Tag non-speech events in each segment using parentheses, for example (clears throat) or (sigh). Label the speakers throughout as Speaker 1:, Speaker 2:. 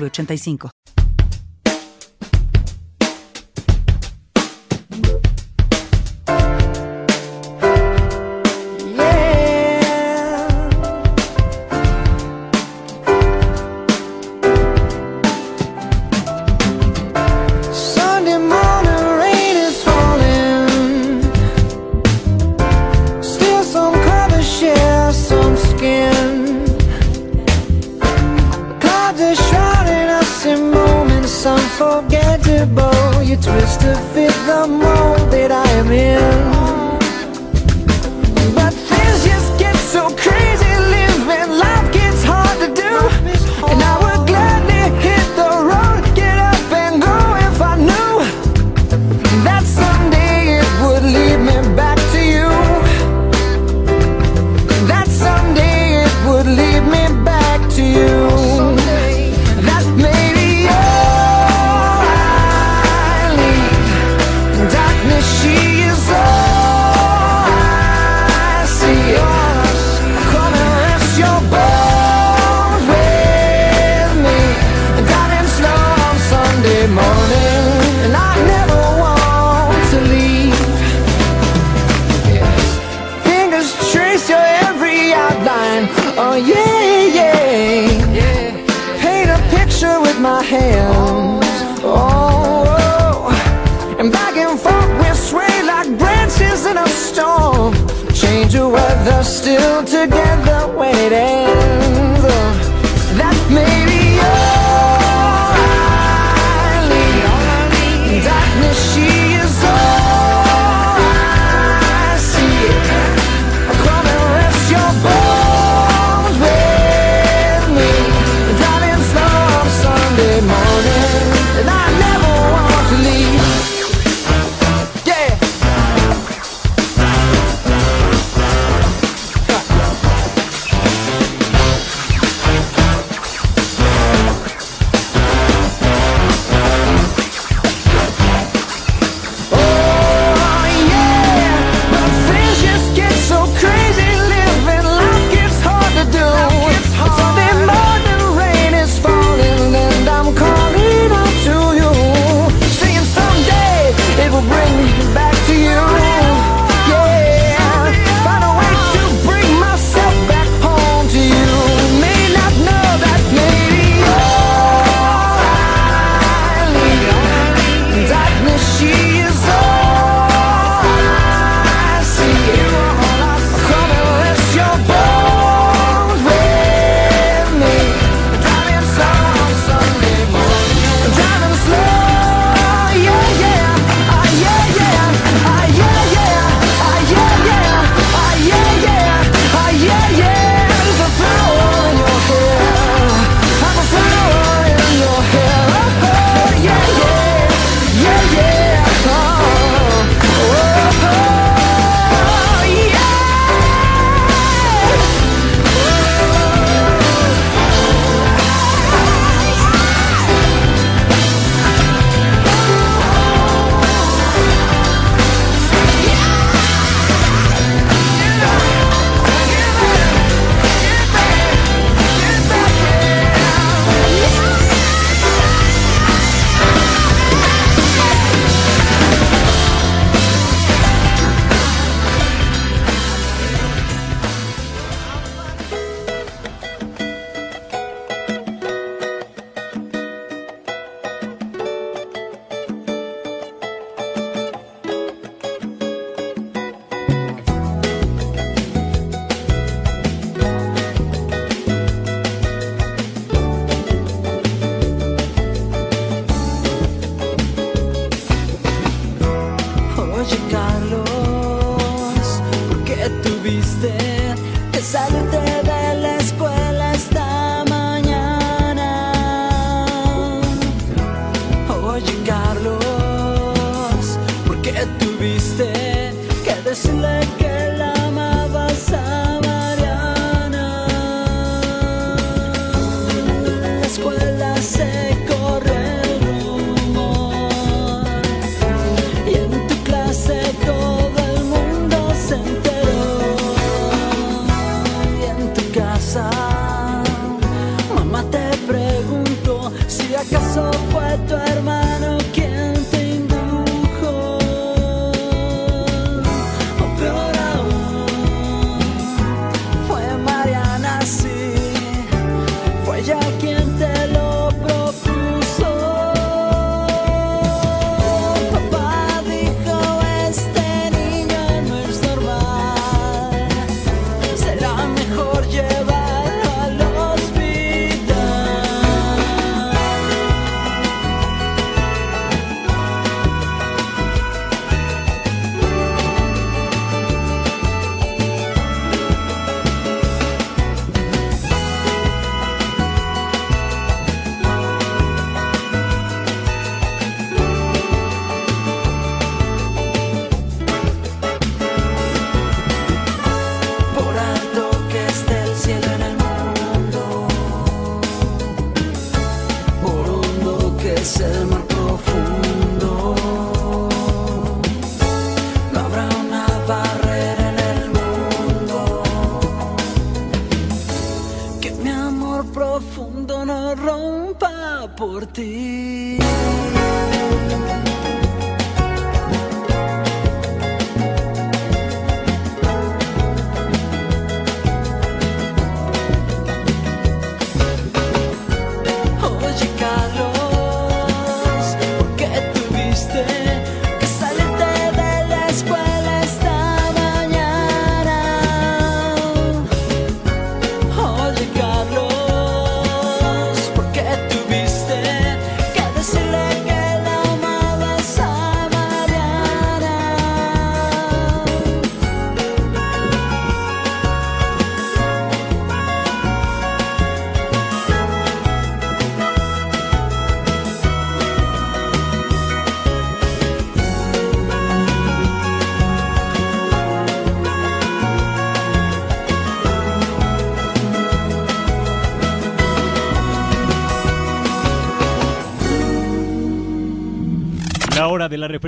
Speaker 1: 3985.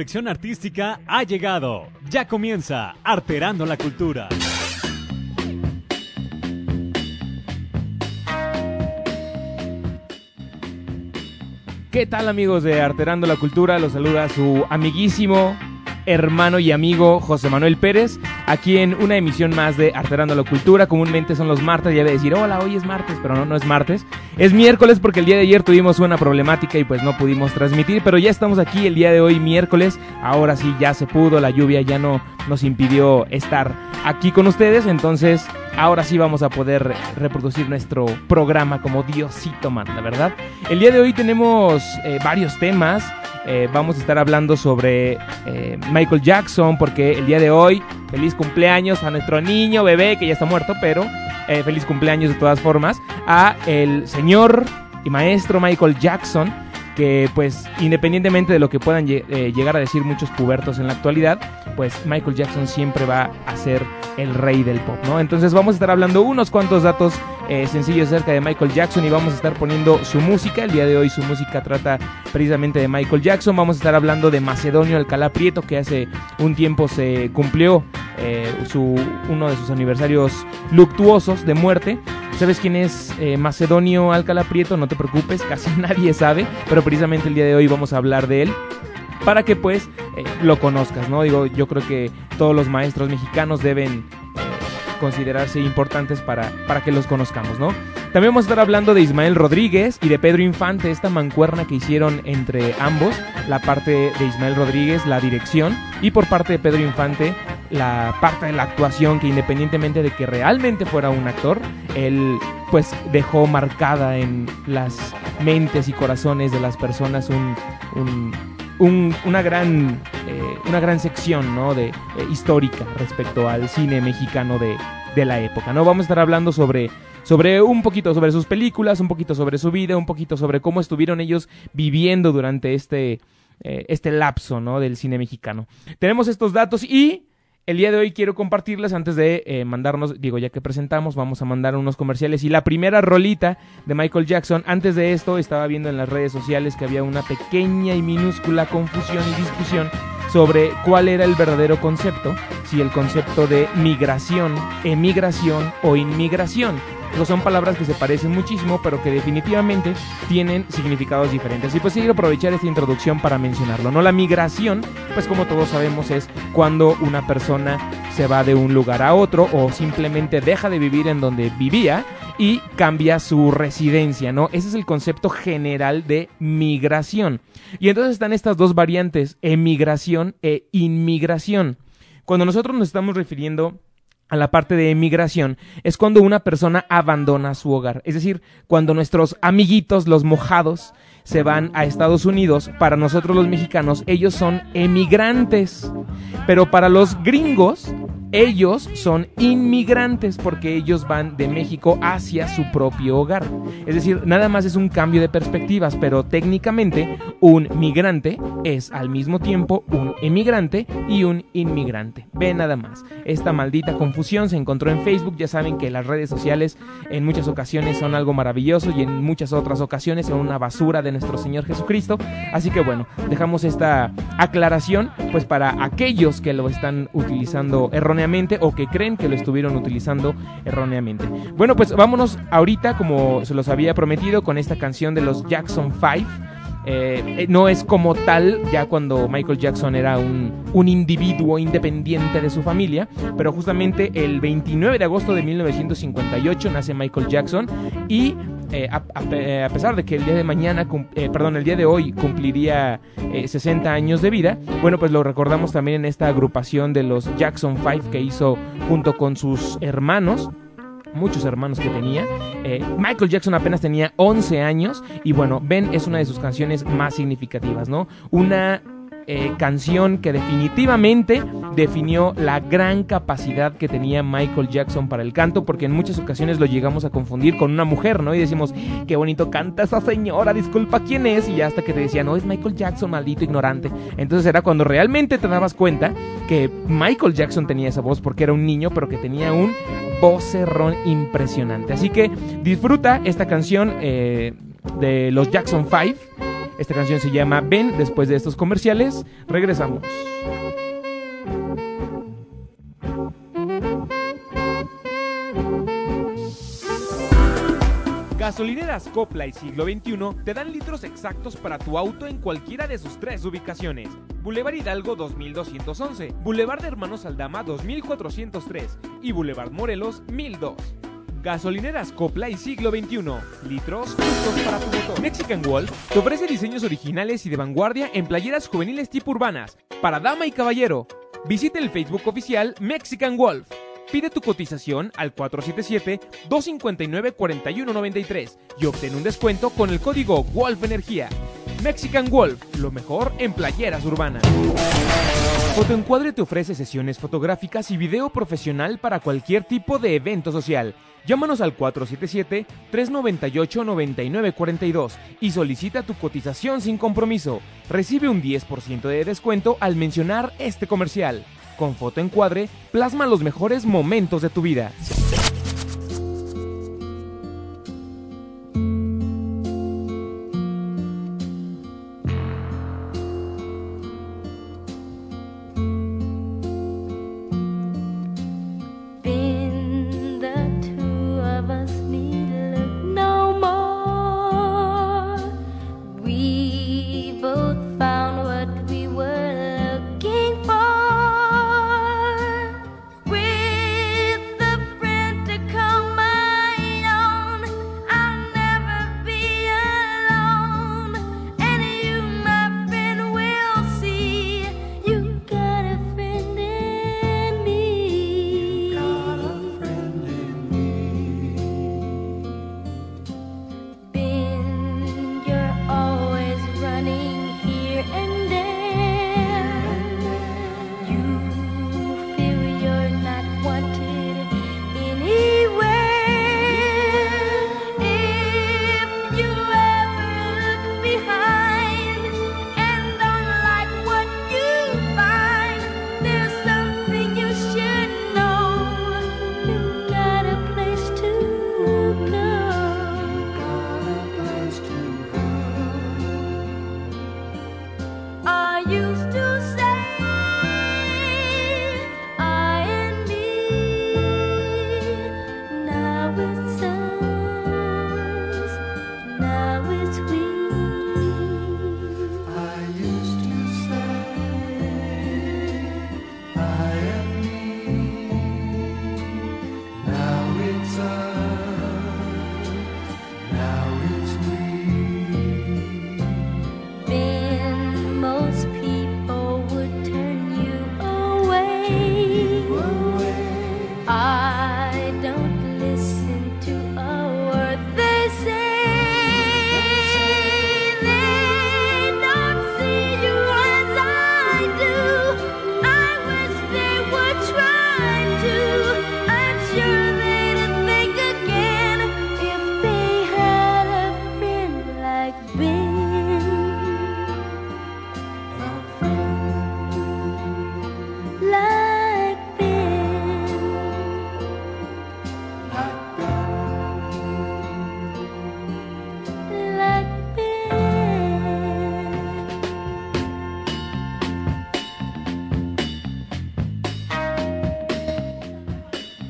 Speaker 1: Reflexión artística ha llegado. Ya comienza Arterando la Cultura.
Speaker 2: ¿Qué tal amigos de Arterando la Cultura? Los saluda su amiguísimo, hermano y amigo José Manuel Pérez, aquí en una emisión más de Arterando la Cultura. Comúnmente son los martes, ya de decir, hola, hoy es martes, pero no, no es martes. Es miércoles porque el día de ayer tuvimos una problemática y pues no pudimos transmitir, pero ya estamos aquí el día de hoy, miércoles. Ahora sí, ya se pudo, la lluvia ya no nos impidió estar aquí con ustedes, entonces ahora sí vamos a poder reproducir nuestro programa como Diosito manda, ¿verdad? El día de hoy tenemos eh, varios temas. Eh, vamos a estar hablando sobre eh, Michael Jackson porque el día de hoy, feliz cumpleaños a nuestro niño bebé que ya está muerto, pero eh, feliz cumpleaños de todas formas a el señor y maestro Michael Jackson que pues independientemente de lo que puedan eh, llegar a decir muchos pubertos en la actualidad, pues Michael Jackson siempre va a ser el rey del pop, ¿no? Entonces vamos a estar hablando unos cuantos datos eh, sencillos acerca de Michael Jackson y vamos a estar poniendo su música. El día de hoy su música trata precisamente de Michael Jackson. Vamos a estar hablando de Macedonio Alcalá Prieto, que hace un tiempo se cumplió eh, su, uno de sus aniversarios luctuosos de muerte. ¿Sabes quién es eh, Macedonio Alcalá Prieto? No te preocupes, casi (laughs) nadie sabe, pero precisamente el día de hoy vamos a hablar de él para que pues eh, lo conozcas, ¿no? Digo, yo creo que todos los maestros mexicanos deben eh, considerarse importantes para, para que los conozcamos, ¿no? También vamos a estar hablando de Ismael Rodríguez y de Pedro Infante, esta mancuerna que hicieron entre ambos, la parte de Ismael Rodríguez, la dirección, y por parte de Pedro Infante, la parte de la actuación, que independientemente de que realmente fuera un actor, él pues dejó marcada en las mentes y corazones de las personas un, un- un- una gran eh, una gran sección ¿no? de, eh, histórica respecto al cine mexicano de, de la época. ¿no? Vamos a estar hablando sobre, sobre un poquito sobre sus películas, un poquito sobre su vida, un poquito sobre cómo estuvieron ellos viviendo durante este, eh, este lapso ¿no? del cine mexicano. Tenemos estos datos y el día de hoy quiero compartirles antes de eh, mandarnos, digo, ya que presentamos, vamos a mandar unos comerciales. Y la primera rolita de Michael Jackson, antes de esto estaba viendo en las redes sociales que había una pequeña y minúscula confusión y discusión sobre cuál era el verdadero concepto si el concepto de migración, emigración o inmigración. Son palabras que se parecen muchísimo, pero que definitivamente tienen significados diferentes. Y pues quiero aprovechar esta introducción para mencionarlo. ¿no? La migración, pues como todos sabemos, es cuando una persona se va de un lugar a otro o simplemente deja de vivir en donde vivía y cambia su residencia, ¿no? Ese es el concepto general de migración. Y entonces están estas dos variantes, emigración e inmigración. Cuando nosotros nos estamos refiriendo a la parte de emigración es cuando una persona abandona su hogar. Es decir, cuando nuestros amiguitos, los mojados, se van a Estados Unidos, para nosotros los mexicanos, ellos son emigrantes. Pero para los gringos, ellos son inmigrantes porque ellos van de México hacia su propio hogar. Es decir, nada más es un cambio de perspectivas, pero técnicamente un migrante es al mismo tiempo un emigrante y un inmigrante. Ve nada más. Esta maldita confusión se encontró en Facebook. Ya saben que las redes sociales en muchas ocasiones son algo maravilloso y en muchas otras ocasiones son una basura de nuestro Señor Jesucristo. Así que bueno, dejamos esta aclaración pues para aquellos que lo están utilizando erróneamente o que creen que lo estuvieron utilizando erróneamente. Bueno, pues vámonos ahorita como se los había prometido con esta canción de los Jackson 5. Eh, no es como tal ya cuando Michael Jackson era un, un, individuo independiente de su familia, pero justamente el 29 de agosto de 1958 nace Michael Jackson y eh, a, a, pesar de que el día de mañana, eh, perdón, el día de hoy cumpliría eh, 60 años de vida, bueno, pues lo recordamos también en esta agrupación de los Jackson 5 que hizo junto con sus hermanos muchos hermanos que tenía. Eh, Michael Jackson apenas tenía 11 años y bueno, Ben es una de sus canciones más significativas, ¿no? Una eh, canción que definitivamente definió la gran capacidad que tenía Michael Jackson para el canto, porque en muchas ocasiones lo llegamos a confundir con una mujer, ¿no? Y decimos, qué bonito canta esa señora, disculpa quién es, y hasta que te decía, no, es Michael Jackson, maldito ignorante. Entonces era cuando realmente te dabas cuenta que Michael Jackson tenía esa voz porque era un niño, pero que tenía un vocerrón impresionante. Así que disfruta esta canción eh, de los Jackson 5. Esta canción se llama Ben. Después de estos comerciales, regresamos. Gasolineras Copla y Siglo XXI te dan litros exactos para tu auto en cualquiera de sus tres ubicaciones. Boulevard Hidalgo 2211, Boulevard de Hermanos Aldama 2403 y Boulevard Morelos 1002. Gasolineras Copla y Siglo XXI. Litros justos para tu motor. Mexican Wolf te ofrece diseños originales y de vanguardia en playeras juveniles tipo urbanas, para dama y caballero. Visite el Facebook oficial Mexican Wolf. Pide tu cotización al 477-259-4193 y obtén un descuento con el código Wolf Energía. Mexican Wolf, lo mejor en playeras urbanas. Fotoencuadre te ofrece sesiones fotográficas y video profesional para cualquier tipo de evento social. Llámanos al 477-398-9942 y solicita tu cotización sin compromiso. Recibe un 10% de descuento al mencionar este comercial. Con Fotoencuadre, plasma los mejores momentos de tu vida.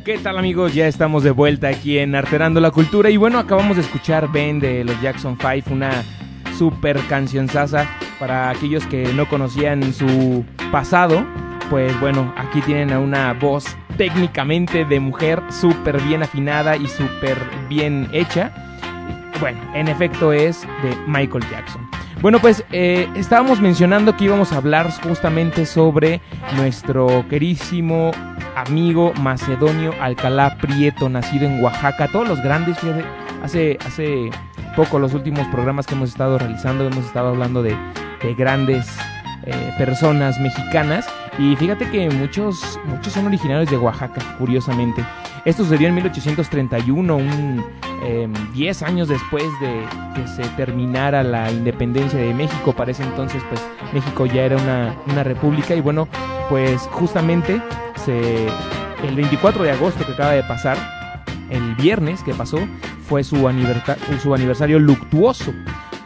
Speaker 2: ¿Qué tal amigos? Ya estamos de vuelta aquí en Arterando la Cultura y bueno, acabamos de escuchar Ben de los Jackson 5, una super canción sasa para aquellos que no conocían su pasado. Pues bueno, aquí tienen a una voz técnicamente de mujer súper bien afinada y súper bien hecha. Bueno, en efecto es de Michael Jackson. Bueno, pues eh, estábamos mencionando que íbamos a hablar justamente sobre nuestro querísimo amigo Macedonio Alcalá Prieto, nacido en Oaxaca. Todos los grandes, hace, hace poco los últimos programas que hemos estado realizando, hemos estado hablando de, grandes eh, personas mexicanas. Y fíjate que muchos, muchos son originarios de Oaxaca, curiosamente. Esto sucedió en 1831, un, 10 em, años después de que se terminara la independencia de México. Para ese entonces, pues México ya era una, una república y bueno, pues justamente el 24 de agosto que acaba de pasar, el viernes que pasó, fue su, su aniversario luctuoso.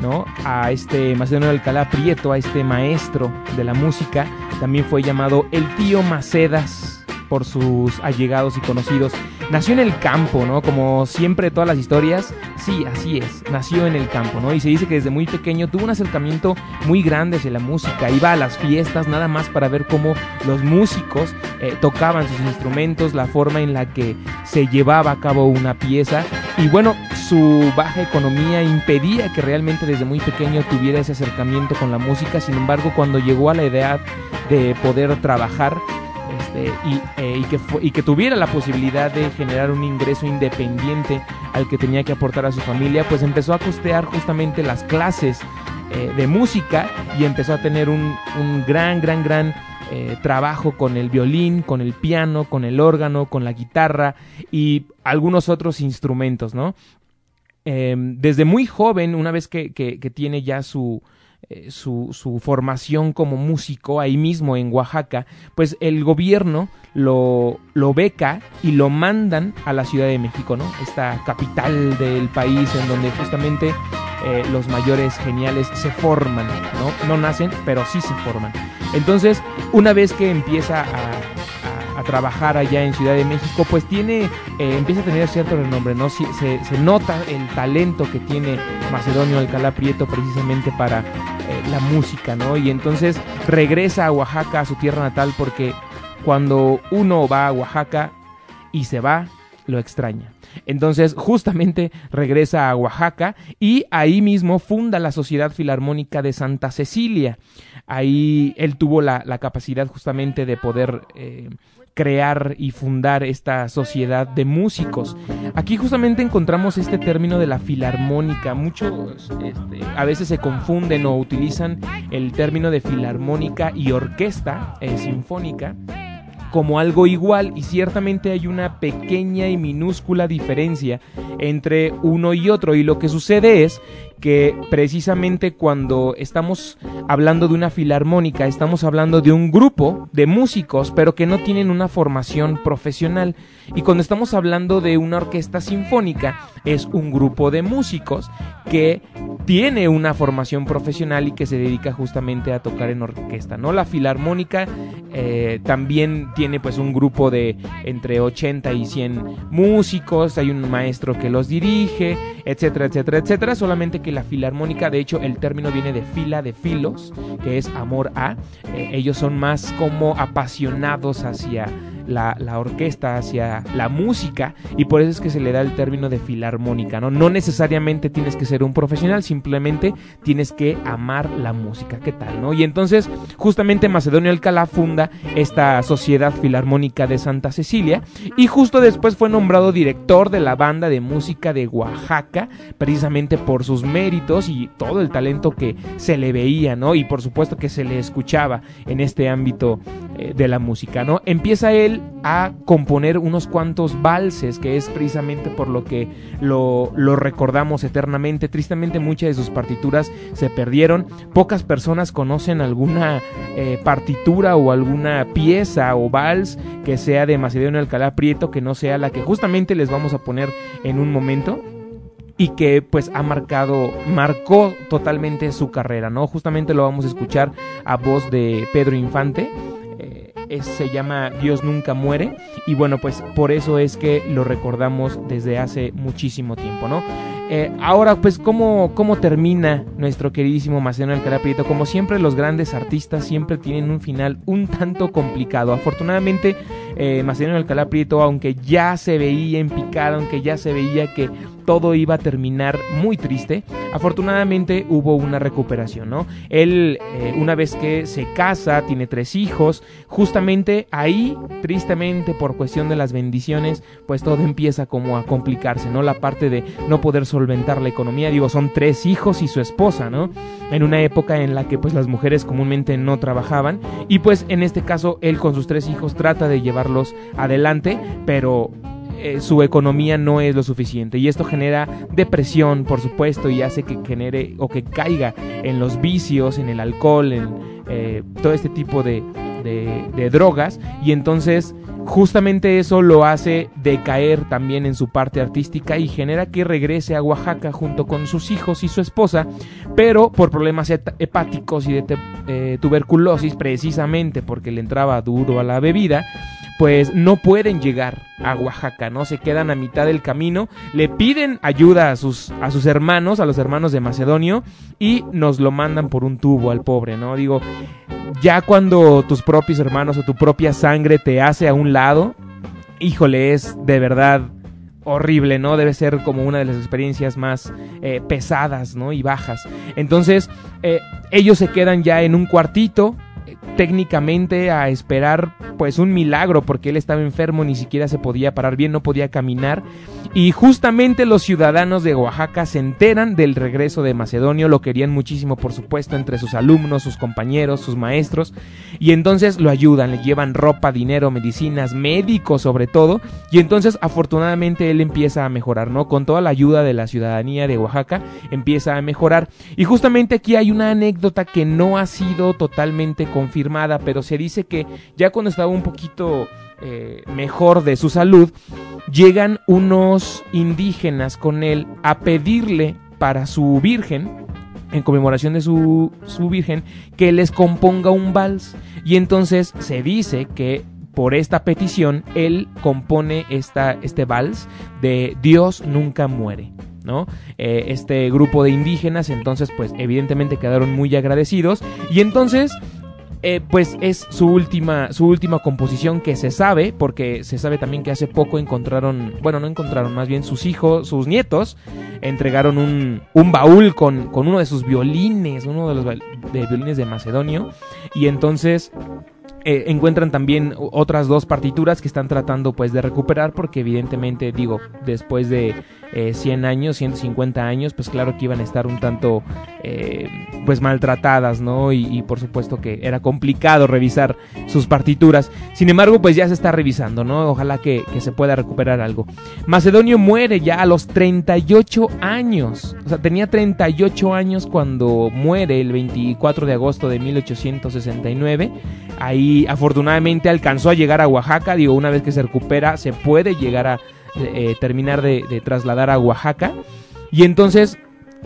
Speaker 2: ¿no? A este Macedonio Alcalá Prieto, a este maestro de la música, también fue llamado el tío Macedas por sus allegados y conocidos. Nació en el campo, ¿no? Como siempre todas las historias, sí, así es, nació en el campo, ¿no? Y se dice que desde muy pequeño tuvo un acercamiento muy grande hacia la música, iba a las fiestas nada más para ver cómo los músicos eh, tocaban sus instrumentos, la forma en la que se llevaba a cabo una pieza. Y bueno, su baja economía impedía que realmente desde muy pequeño tuviera ese acercamiento con la música, sin embargo cuando llegó a la edad de poder trabajar, este, eh, y, que tuviera la posibilidad de generar un ingreso independiente al que tenía que aportar a su familia, pues empezó a costear justamente las clases eh, de música y empezó a tener un, gran, gran, gran eh, trabajo con el violín, con el piano, con el órgano, con la guitarra y algunos otros instrumentos, ¿no? Em, desde muy joven, una vez que tiene ya su, eh, su, su, formación como músico ahí mismo en Oaxaca, pues el gobierno lo, lo beca y lo mandan a la Ciudad de México, ¿no? Esta capital del país en donde justamente eh, los mayores geniales se forman, ¿no? No nacen, pero sí se forman. Entonces, una vez que empieza a, trabajar allá en Ciudad de México, pues tiene, eh, empieza a tener cierto renombre, ¿no? Se, se, nota el talento que tiene Macedonio Alcalá Prieto precisamente para eh, la música, ¿no? Y entonces regresa a Oaxaca, a su tierra natal, porque cuando uno va a Oaxaca y se va, lo extraña. Entonces, justamente regresa a Oaxaca y ahí mismo funda la Sociedad Filarmónica de Santa Cecilia. Ahí él tuvo la, capacidad justamente de poder eh, crear y fundar esta sociedad de músicos. Aquí justamente encontramos este término de la filarmónica. Muchos este, a veces se confunden o utilizan el término de filarmónica y orquesta eh, sinfónica como algo igual y ciertamente hay una pequeña y minúscula diferencia entre uno y otro y lo que sucede es que precisamente cuando estamos hablando de una filarmónica, estamos hablando de un grupo de músicos, pero que no tienen una formación profesional. Y cuando estamos hablando de una orquesta sinfónica, es un grupo de músicos que tiene una formación profesional y que se dedica justamente a tocar en orquesta, ¿no? La filarmónica eh, también tiene pues un grupo de entre 80 y 100 músicos, hay un maestro que los dirige, etcétera, etcétera, etcétera, solamente que la filarmónica, de hecho el término viene de fila de filos, que es amor a, eh, ellos son más como apasionados hacia la, orquesta, hacia la música, y por eso es que se le da el término de filarmónica, ¿no? No necesariamente tienes que ser un profesional, simplemente tienes que amar la música, ¿qué tal, no? Y entonces, justamente Macedonio Alcalá funda esta Sociedad Filarmónica de Santa Cecilia, y justo después fue nombrado director de la banda de música de Oaxaca, precisamente por sus méritos y todo el talento que se le veía, ¿no? Y por supuesto que se le escuchaba en este ámbito eh, de la música, ¿no? Empieza él a componer unos cuantos valses, que es precisamente por lo que lo, lo recordamos eternamente. Tristemente muchas de sus partituras se perdieron. Pocas personas conocen alguna eh, partitura o alguna pieza o vals que sea de Macedonio Alcalá Prieto, que no sea la que justamente les vamos a poner en un momento y que pues ha marcado, marcó totalmente su carrera, ¿no? Justamente lo vamos a escuchar a voz de Pedro Infante. Se llama Dios nunca muere y bueno pues por eso es que lo recordamos desde hace muchísimo tiempo, ¿no? Eh, ahora, pues, ¿cómo, ¿cómo termina nuestro queridísimo Macedonio Alcalá Prieto? Como siempre, los grandes artistas siempre tienen un final un tanto complicado. Afortunadamente, eh, Macedonio Alcalá Prieto, aunque ya se veía en picada, aunque ya se veía que todo iba a terminar muy triste, afortunadamente hubo una recuperación, ¿no? Él, eh, una vez que se casa, tiene tres hijos, justamente ahí, tristemente, por cuestión de las bendiciones, pues todo empieza como a complicarse, ¿no? La parte de no poder solventar la economía, digo, son tres hijos y su esposa, ¿no? En una época en la que pues las mujeres comúnmente no trabajaban y pues en este caso él con sus tres hijos trata de llevarlos adelante, pero eh, su economía no es lo suficiente. Y esto genera depresión, por supuesto, y hace que genere o que caiga en los vicios, en el alcohol, en eh, todo este tipo de, de, drogas. Y entonces justamente eso lo hace decaer también en su parte artística y genera que regrese a Oaxaca junto con sus hijos y su esposa, pero por problemas hepáticos y de eh, tuberculosis precisamente porque le entraba duro a la bebida, pues no pueden llegar a Oaxaca, ¿no? Se quedan a mitad del camino, le piden ayuda a sus, a sus hermanos, a los hermanos de Macedonio, y nos lo mandan por un tubo al pobre, ¿no? Digo, ya cuando tus propios hermanos o tu propia sangre te hace a un lado, híjole, es de verdad horrible, ¿no? Debe ser como una de las experiencias más eh, pesadas, ¿no? Y bajas. Entonces, eh, ellos se quedan ya en un cuartito, técnicamente a esperar pues un milagro porque él estaba enfermo, ni siquiera se podía parar bien, no podía caminar y justamente los ciudadanos de Oaxaca se enteran del regreso de Macedonio, lo querían muchísimo por supuesto entre sus alumnos, sus compañeros, sus maestros y entonces lo ayudan, le llevan ropa, dinero, medicinas, médicos sobre todo y entonces afortunadamente él empieza a mejorar, ¿no? Con toda la ayuda de la ciudadanía de Oaxaca empieza a mejorar y justamente aquí hay una anécdota que no ha sido totalmente confirmada, pero se dice que ya cuando estaba un poquito eh, mejor de su salud, llegan unos indígenas con él a pedirle para su virgen, en conmemoración de su, su virgen, que les componga un vals. Y entonces se dice que por esta petición él compone esta, este vals de Dios nunca muere. ¿no? Eh, este grupo de indígenas entonces pues evidentemente quedaron muy agradecidos y entonces eh, pues es su última, su última composición que se sabe, porque se sabe también que hace poco encontraron, bueno, no encontraron, más bien sus hijos, sus nietos, entregaron un, un baúl con, con uno de sus violines, uno de los de violines de Macedonio, y entonces eh, encuentran también otras dos partituras que están tratando pues de recuperar porque evidentemente digo después de 100 eh, años 150 años pues claro que iban a estar un tanto eh, pues maltratadas no y, por supuesto que era complicado revisar sus partituras. Sin embargo pues ya se está revisando no ojalá que se pueda recuperar algo. Macedonio muere ya a los 38 años. O sea tenía 38 años cuando muere el 24 de agosto de 1869 ahí afortunadamente alcanzó a llegar a Oaxaca, digo, una vez que se recupera se puede llegar a eh, terminar de, de trasladar a Oaxaca. Y entonces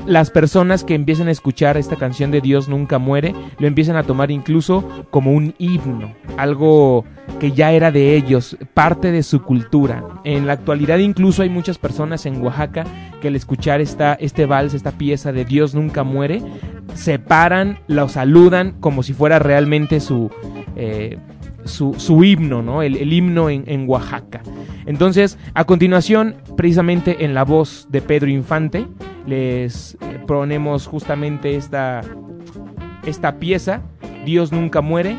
Speaker 2: las personas que empiecen a escuchar esta canción de Dios nunca muere, lo empiezan a tomar incluso como un himno, algo que ya era de ellos, parte de su cultura. En la actualidad incluso hay muchas personas en Oaxaca que al escuchar esta, este vals, esta pieza de Dios nunca muere, se paran, lo saludan como si fuera realmente su... Eh, su, himno, ¿no? El, himno en, Oaxaca. Entonces, a continuación, precisamente en la voz de Pedro Infante, les eh, proponemos justamente esta, esta pieza, Dios nunca muere.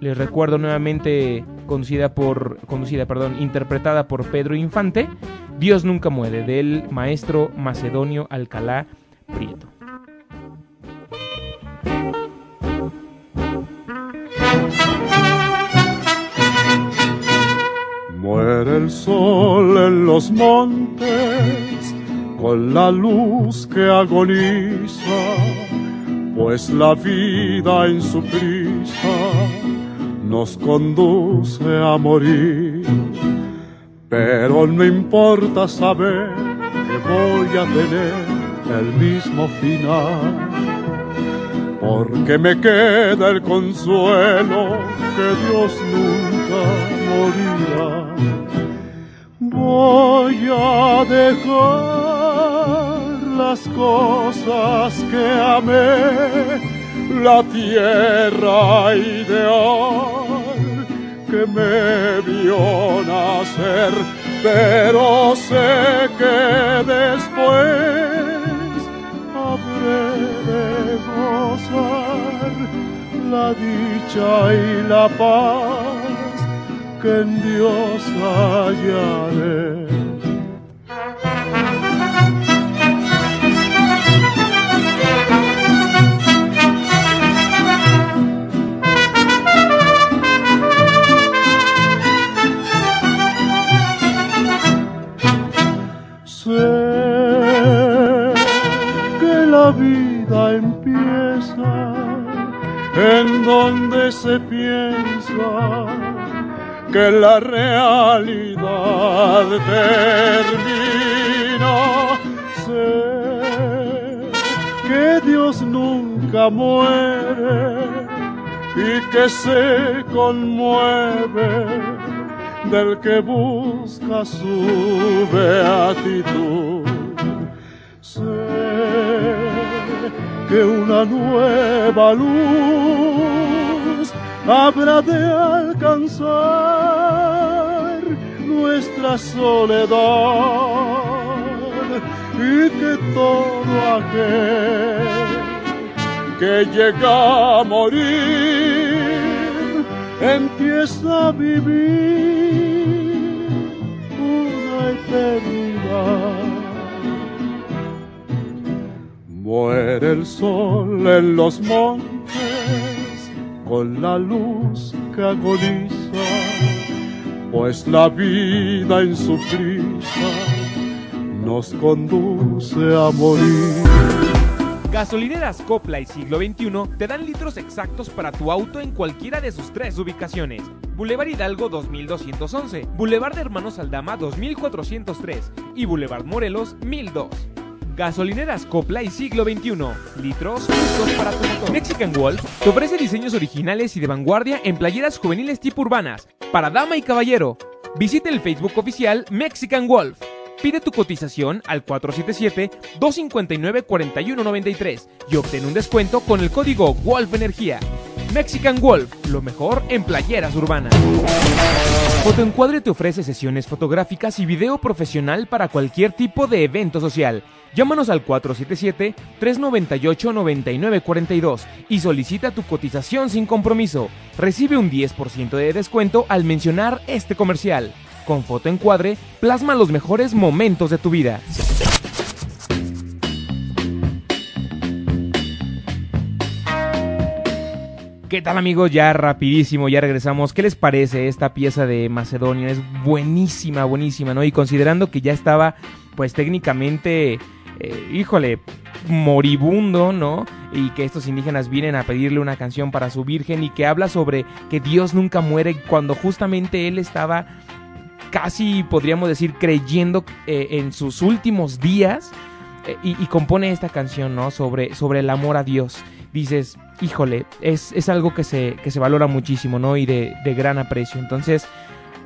Speaker 2: Les recuerdo nuevamente conducida por conducida, perdón, interpretada por Pedro Infante, Dios nunca muere del maestro Macedonio Alcalá Prieto.
Speaker 3: Muere el sol en los montes con la luz que agoniza, pues la vida en su prisa nos conduce a morir. Pero no importa saber que voy a tener el mismo final, porque me queda el consuelo que Dios nunca morirá. Voy a dejar las cosas que amé, la tierra ideal que me vio nacer, pero sé que después habré de gozar la dicha y la paz que en Dios hallaré. En donde se piensa que la realidad termina. Sé que Dios nunca muere y que se conmueve del que busca su beatitud. Sé que una nueva luz habrá de alcanzar nuestra soledad y que todo aquel que llega a morir empieza a vivir una eternidad. Muere el sol en los montes con la luz que agoniza, pues la vida en su prisa nos conduce a morir.
Speaker 2: Gasolineras Copla y Siglo XXI te dan litros exactos para tu auto en cualquiera de sus tres ubicaciones. Boulevard Hidalgo 2211, Boulevard de Hermanos Aldama 2403 y Boulevard Morelos 1002. Gasolineras Copla y Siglo XXI. Litros justos para tu motor. Mexican Wolf te ofrece diseños originales y de vanguardia en playeras juveniles tipo urbanas, para dama y caballero. Visita el Facebook oficial Mexican Wolf. Pide tu cotización al 477-259-4193 y obtén un descuento con el código Wolf Energía. Mexican Wolf, lo mejor en playeras urbanas. Fotoencuadre te ofrece sesiones fotográficas y video profesional para cualquier tipo de evento social. Llámanos al 477-398-9942 y solicita tu cotización sin compromiso. Recibe un 10% de descuento al mencionar este comercial. Con Fotoencuadre, plasma los mejores momentos de tu vida. ¿Qué tal amigos? Ya rapidísimo, ya regresamos. ¿Qué les parece esta pieza de Macedonia? Es buenísima, buenísima, ¿no? Y considerando que ya estaba, pues técnicamente, eh, híjole, moribundo, ¿no? Y que estos indígenas vienen a pedirle una canción para su virgen y que habla sobre que Dios nunca muere cuando justamente él estaba casi, podríamos decir, creyendo eh, en sus últimos días eh, y, y, compone esta canción, ¿no? Sobre, sobre el amor a Dios. Dices, híjole, es, es algo que se, que se valora muchísimo, ¿no? Y de, de, gran aprecio. Entonces,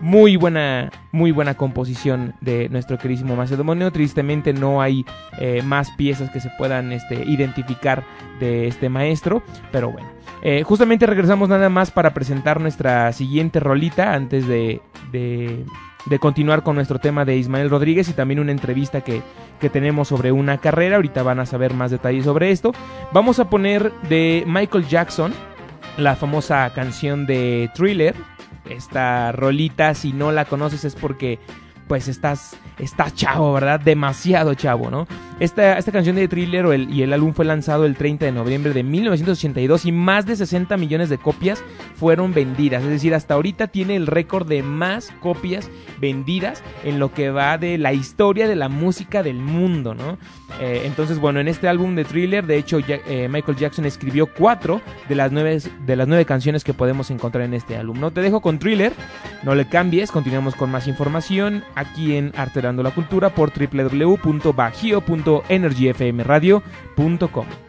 Speaker 2: muy buena, muy buena composición de nuestro queridísimo Macedonio. Tristemente no hay eh, más piezas que se puedan este, identificar de este maestro, pero bueno. Eh, justamente regresamos nada más para presentar nuestra siguiente rolita antes de, de, de, continuar con nuestro tema de Ismael Rodríguez y también una entrevista que, que tenemos sobre una carrera. Ahorita van a saber más detalles sobre esto. Vamos a poner de Michael Jackson la famosa canción de Thriller. Esta rolita, si no la conoces es porque pues estás, estás chavo, ¿verdad? Demasiado chavo, ¿no? Esta, esta canción de Thriller y el álbum fue lanzado el 30 de noviembre de 1982 y más de 60 millones de copias fueron vendidas. Es decir, hasta ahorita tiene el récord de más copias vendidas en lo que va de la historia de la música del mundo, ¿no? Eh, entonces, bueno, en este álbum de Thriller, de hecho, eh, Michael Jackson escribió cuatro de las, nueve, de las nueve canciones que podemos encontrar en este álbum. No te dejo con Thriller, no le cambies, continuamos con más información aquí en Arterando la Cultura por www.bajío.energyfmradio.com.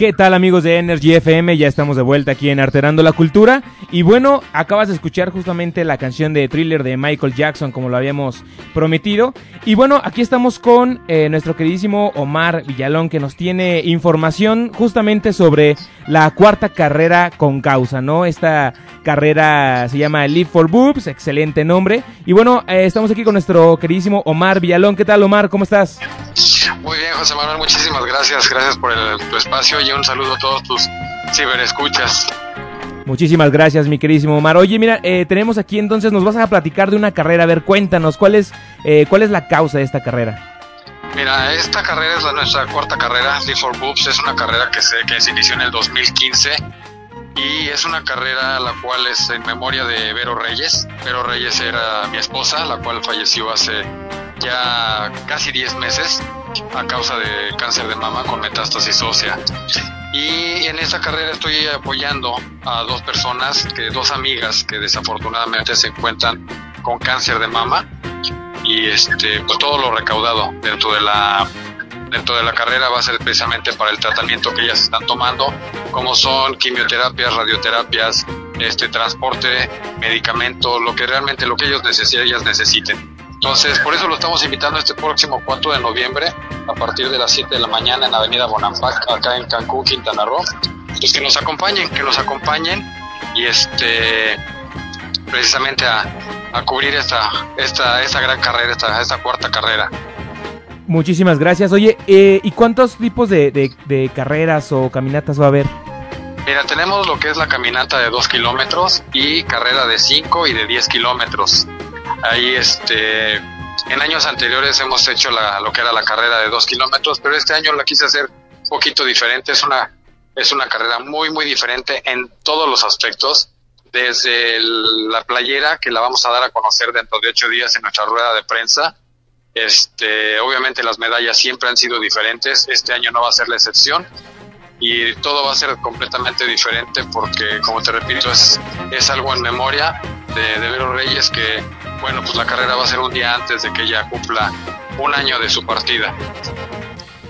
Speaker 2: ¿Qué tal amigos de Energy FM? Ya estamos de vuelta aquí en Arterando la Cultura. Y bueno, acabas de escuchar justamente la canción de thriller de Michael Jackson como lo habíamos prometido. Y bueno, aquí estamos con eh, nuestro queridísimo Omar Villalón que nos tiene información justamente sobre la cuarta carrera con causa, ¿no? Esta carrera se llama Live for Boobs, excelente nombre. Y bueno, eh, estamos aquí con nuestro queridísimo Omar Villalón. ¿Qué tal Omar? ¿Cómo estás?
Speaker 4: Muy bien, José Manuel, muchísimas gracias. Gracias por el, tu espacio y un saludo a todos tus ciberescuchas.
Speaker 2: Muchísimas gracias, mi queridísimo Omar. Oye, mira, eh, tenemos aquí entonces, nos vas a platicar de una carrera. A ver, cuéntanos, ¿cuál es, eh, cuál es la causa de esta carrera?
Speaker 4: Mira, esta carrera es la, nuestra cuarta carrera, Live for Boobs. Es una carrera que se, que se inició en el 2015 y es una carrera la cual es en memoria de Vero Reyes. Vero Reyes era mi esposa, la cual falleció hace ya casi 10 meses a causa de cáncer de mama con metástasis ósea. Y en esta carrera estoy apoyando a dos personas, que dos amigas que desafortunadamente se encuentran con cáncer de mama y este pues todo lo recaudado dentro de la dentro de la carrera va a ser precisamente para el tratamiento que ellas están tomando, como son quimioterapias, radioterapias, este transporte, medicamentos, lo que realmente lo que ellos necesiten, ellas necesiten. Entonces, por eso lo estamos invitando este próximo 4 de noviembre, a partir de las 7 de la mañana en Avenida Bonampak, acá en Cancún, Quintana Roo. Pues que nos acompañen, que nos acompañen y este precisamente a, a cubrir esta, esta, esta gran carrera, esta, esta cuarta carrera.
Speaker 2: Muchísimas gracias. Oye, eh, ¿y cuántos tipos de, de, de carreras o caminatas va a haber?
Speaker 4: Mira, tenemos lo que es la caminata de 2 kilómetros y carrera de 5 y de 10 kilómetros. Ahí, este, en años anteriores hemos hecho la, lo que era la carrera de 2 kilómetros, pero este año la quise hacer un poquito diferente. Es una, es una carrera muy, muy diferente en todos los aspectos. Desde la playera, que la vamos a dar a conocer dentro de ocho días en nuestra rueda de prensa. Este, obviamente las medallas siempre han sido diferentes. Este año no va a ser la excepción y todo va a ser completamente diferente porque, como te repito, es, es algo en memoria de, de Vero Reyes que, bueno, pues la carrera va a ser un día antes de que ella cumpla un año de su partida.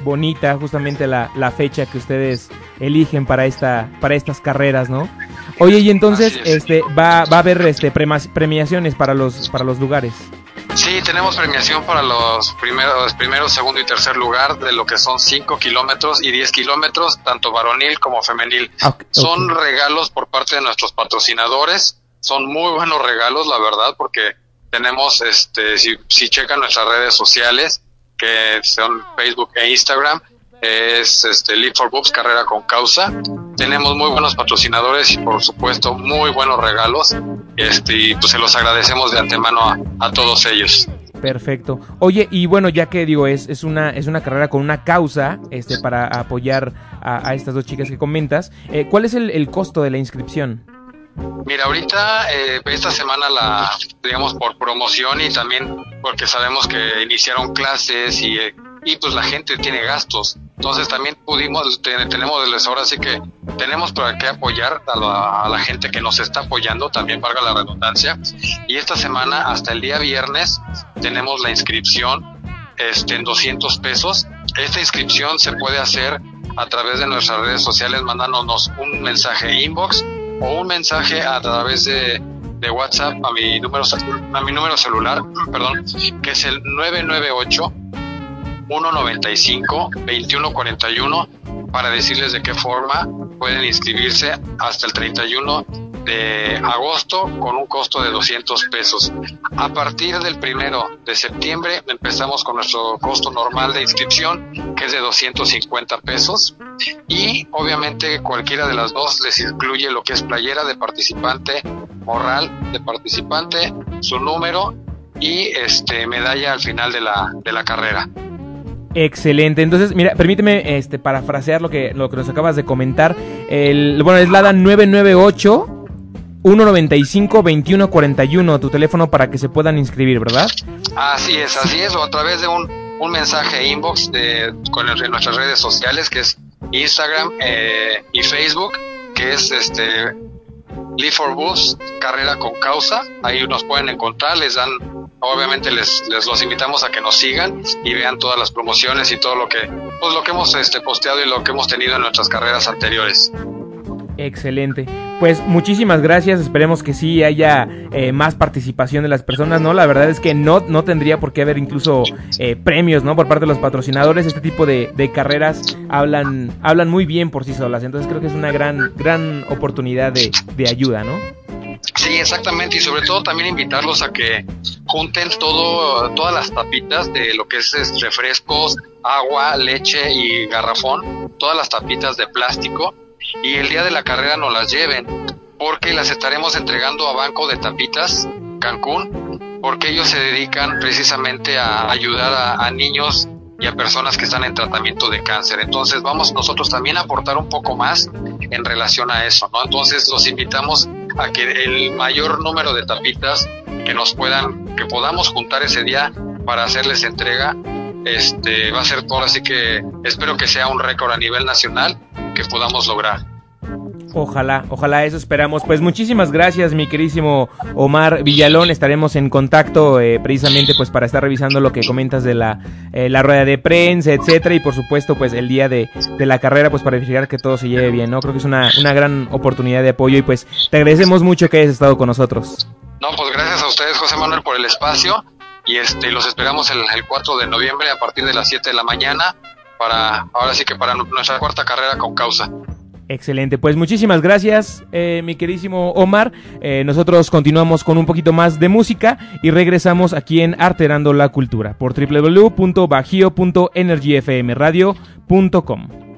Speaker 2: Bonita, justamente la, la fecha que ustedes eligen para esta, para estas carreras, ¿no? Oye, y entonces,
Speaker 4: es.
Speaker 2: este, va, va a haber este premiaciones para los, para los lugares.
Speaker 4: Sí, tenemos premiación para los primeros, primero, segundo y tercer lugar de lo que son 5 kilómetros y 10 kilómetros, tanto varonil como femenil.
Speaker 2: Ah,
Speaker 4: Son regalos por parte de nuestros patrocinadores, son muy buenos regalos, la verdad, porque tenemos, este, si, si checan nuestras redes sociales, que son Facebook e Instagram, es este Live for Boobs, carrera con causa. Tenemos muy buenos patrocinadores y por supuesto muy buenos regalos. Este, y pues se los agradecemos de antemano a, a todos ellos.
Speaker 2: Perfecto. Oye, y bueno, ya que digo, es, es una, es una carrera con una causa, este, para apoyar a, estas dos chicas que comentas, eh, ¿cuál es el costo de la inscripción?
Speaker 4: Mira, ahorita, eh, esta semana la, digamos, por promoción y también porque sabemos que iniciaron clases y, eh, y pues la gente tiene gastos. Entonces también pudimos, te- tenemos, ahora sí que tenemos para qué apoyar a la, a la gente que nos está apoyando, también valga la redundancia. Y esta semana, hasta el día viernes, tenemos la inscripción este, en 200 pesos. Esta inscripción se puede hacer a través de nuestras redes sociales mandándonos un mensaje inbox o un mensaje a través de, de WhatsApp a mi número a mi número celular, (clears throat) perdón, que es el 998 195 2141 para decirles de qué forma pueden inscribirse hasta el 31 de agosto con un costo de 200 pesos. A partir del primero de septiembre empezamos con nuestro costo normal de inscripción, que es de 250 pesos. Y obviamente cualquiera de las dos les incluye lo que es playera de participante, morral de participante, su número y este medalla al final de la, de la carrera.
Speaker 2: Excelente. Entonces, mira, permíteme este, parafrasear lo que, lo que nos acabas de comentar. El, bueno, es Lada 998 195 2141, tu teléfono para que se puedan inscribir, ¿verdad?
Speaker 4: Así es, así es, o a través de un, un mensaje inbox de, con el- nuestras redes sociales, que es Instagram eh, y Facebook, que es este Live for Bus, carrera con causa. Ahí nos pueden encontrar, les dan obviamente les, les los invitamos a que nos sigan y vean todas las promociones y todo lo que pues lo que hemos este posteado y lo que hemos tenido en nuestras carreras anteriores.
Speaker 2: Excelente. Pues muchísimas gracias. Esperemos que sí haya eh, más participación de las personas, ¿no? La verdad es que no, no tendría por qué haber incluso eh, premios, ¿no? Por parte de los patrocinadores. Este tipo de, de, carreras hablan, hablan muy bien por sí solas. Entonces creo que es una gran, gran oportunidad de, de ayuda, ¿no?
Speaker 4: Sí, exactamente. Y sobre todo también invitarlos a que junten todo, todas las tapitas de lo que es, es refrescos, agua, leche y garrafón. Todas las tapitas de plástico y el día de la carrera nos las lleven, porque las estaremos entregando a Banco de Tapitas, Cancún, porque ellos se dedican precisamente a ayudar a, niños y a personas que están en tratamiento de cáncer. Entonces vamos nosotros también a aportar un poco más en relación a eso, ¿no? Entonces los invitamos a que el mayor número de tapitas que nos puedan, que podamos juntar ese día para hacerles entrega, este va a ser todo, así que espero que sea un récord a nivel nacional que podamos lograr.
Speaker 2: Ojalá, ojalá eso esperamos. Pues muchísimas gracias, mi querísimo Omar Villalón. Estaremos en contacto eh, precisamente pues para estar revisando lo que comentas de la, eh, la rueda de prensa, etcétera, y por supuesto pues el día de, de, la carrera pues para verificar que todo se lleve bien, ¿no? Creo que es una, una gran oportunidad de apoyo y pues te agradecemos mucho que hayas estado con nosotros.
Speaker 4: No, pues gracias a ustedes, José Manuel, por el espacio y este los esperamos el, el 4 de noviembre a partir de las 7 de la mañana para ahora sí que para nuestra cuarta carrera con causa.
Speaker 2: Excelente, pues muchísimas gracias, eh, mi queridísimo Omar. Eh, nosotros continuamos con un poquito más de música y regresamos aquí en Arterando la Cultura por www.bajio.energyfmradio.com.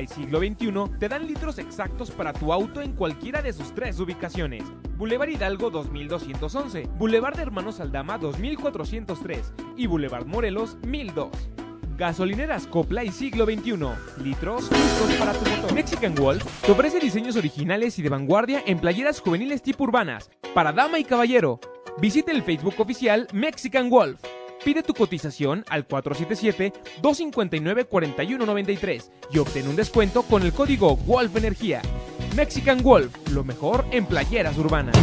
Speaker 2: Y Siglo XXI te dan litros exactos para tu auto en cualquiera de sus tres ubicaciones. Boulevard Hidalgo 2211, Boulevard de Hermanos Aldama 2403 y Boulevard Morelos 1002. Gasolineras Copla y Siglo XXI. Litros justos para tu motor. Mexican Wolf te ofrece diseños originales y de vanguardia en playeras juveniles tipo urbanas, para dama y caballero. Visita el Facebook oficial Mexican Wolf. Pide tu cotización al 477-259-4193 y obtén un descuento con el código Wolf Energía. Mexican Wolf, lo mejor en playeras urbanas.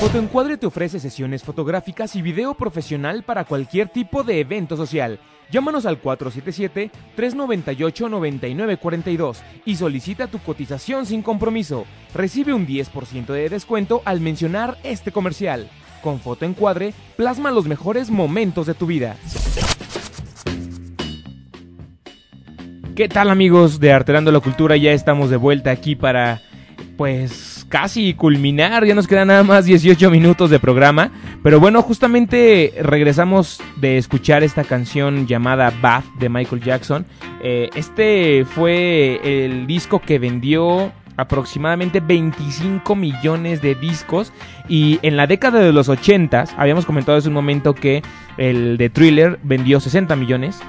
Speaker 2: Fotoencuadre te ofrece sesiones fotográficas y video profesional para cualquier tipo de evento social. Llámanos al 477-398-9942 y solicita tu cotización sin compromiso. Recibe un 10% de descuento al mencionar este comercial. Con Fotoencuadre, plasma los mejores momentos de tu vida. ¿Qué tal amigos de Arterando la Cultura? Ya estamos de vuelta aquí para, pues, casi culminar. Ya nos quedan nada más 18 minutos de programa. Pero bueno, justamente regresamos de escuchar esta canción llamada Bath de Michael Jackson. Eh, este fue el disco que vendió aproximadamente 25 millones de discos. Y en la década de los 80 habíamos comentado hace un momento que el de Thriller vendió 60 millones.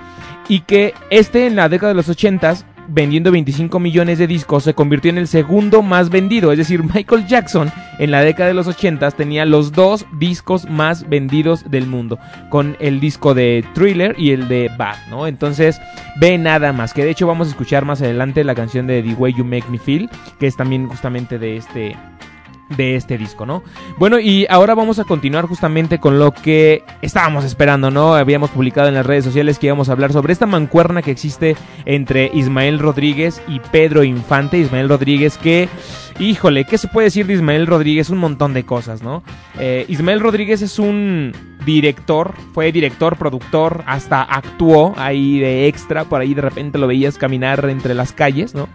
Speaker 2: Y que este en la década de los 80 vendiendo 25 millones de discos se convirtió en el segundo más vendido, es decir, Michael Jackson en la década de los 80 tenía los dos discos más vendidos del mundo, con el disco de Thriller y el de Bad, ¿no? Entonces, ve nada más, que de hecho vamos a escuchar más adelante la canción de The Way You Make Me Feel, que es también justamente de este de este disco, ¿no? Bueno, y ahora vamos a continuar justamente con lo que estábamos esperando, ¿no? Habíamos publicado en las redes sociales que íbamos a hablar sobre esta mancuerna que existe entre Ismael Rodríguez y Pedro Infante. Ismael Rodríguez que, híjole, ¿qué se puede decir de Ismael Rodríguez? Un montón de cosas, ¿no? Eh, Ismael Rodríguez es un director, fue director, productor, hasta actuó ahí de extra, por ahí de repente lo veías caminar entre las calles, ¿no?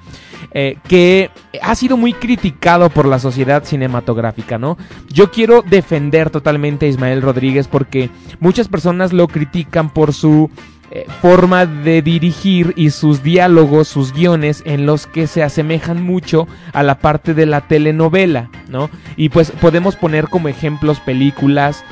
Speaker 2: Eh, que ha sido muy criticado por la sociedad cinematográfica, ¿no? Yo quiero defender totalmente a Ismael Rodríguez porque muchas personas lo critican por su eh, forma de dirigir y sus diálogos, sus guiones en los que se asemejan mucho a la parte de la telenovela, ¿no? Y pues podemos poner como ejemplos películas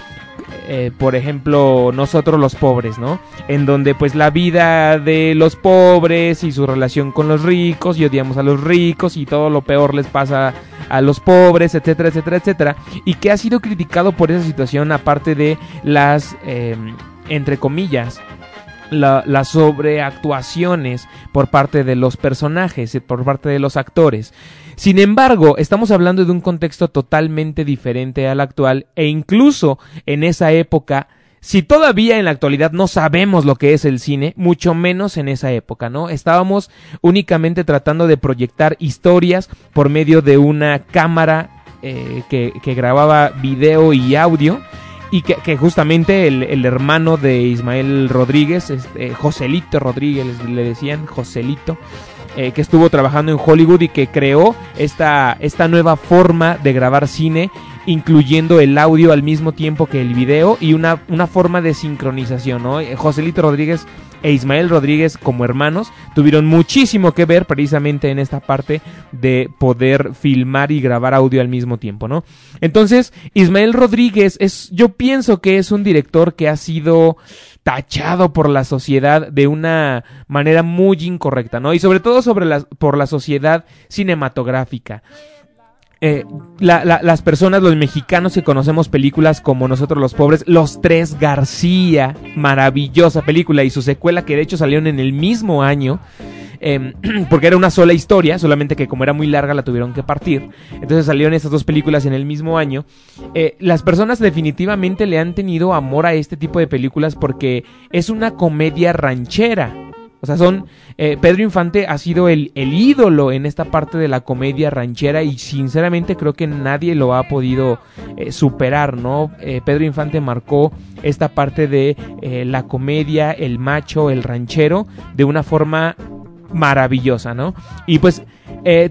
Speaker 2: eh, por ejemplo, nosotros los pobres, ¿no? En donde pues la vida de los pobres y su relación con los ricos y odiamos a los ricos y todo lo peor les pasa a los pobres, etcétera, etcétera, etcétera. Y que ha sido criticado por esa situación aparte de las, eh, entre comillas, la, las sobreactuaciones por parte de los personajes, por parte de los actores. Sin embargo, estamos hablando de un contexto totalmente diferente al actual e incluso en esa época, si todavía en la actualidad no sabemos lo que es el cine, mucho menos en esa época, ¿no? Estábamos únicamente tratando de proyectar historias por medio de una cámara eh, que, grababa video y audio y que, que justamente el, el, hermano de Ismael Rodríguez, este, Joselito Rodríguez le decían, Joselito, eh, que estuvo trabajando en Hollywood y que creó esta, esta nueva forma de grabar cine, incluyendo el audio al mismo tiempo que el video y una, una forma de sincronización, ¿no? Eh, Joselito Rodríguez e Ismael Rodríguez como hermanos tuvieron muchísimo que ver precisamente en esta parte de poder filmar y grabar audio al mismo tiempo, ¿no? Entonces, Ismael Rodríguez es, yo pienso que es un director que ha sido tachado por la sociedad de una manera muy incorrecta, ¿no? Y sobre todo sobre la, por la sociedad cinematográfica. Eh, la, la, las personas, los mexicanos que conocemos películas como Nosotros los Pobres, Los Tres García, maravillosa película y su secuela que de hecho salieron en el mismo año. Eh, (clears throat) porque era una sola historia, solamente que como era muy larga la tuvieron que partir. Entonces salieron estas dos películas en el mismo año. Eh, las personas definitivamente le han tenido amor a este tipo de películas porque es una comedia ranchera. O sea, son. Eh, Pedro Infante ha sido el, el, ídolo en esta parte de la comedia ranchera y sinceramente creo que nadie lo ha podido eh, superar, ¿no? Eh, Pedro Infante marcó esta parte de la comedia, el macho, el ranchero, de una forma maravillosa, ¿no? Y pues.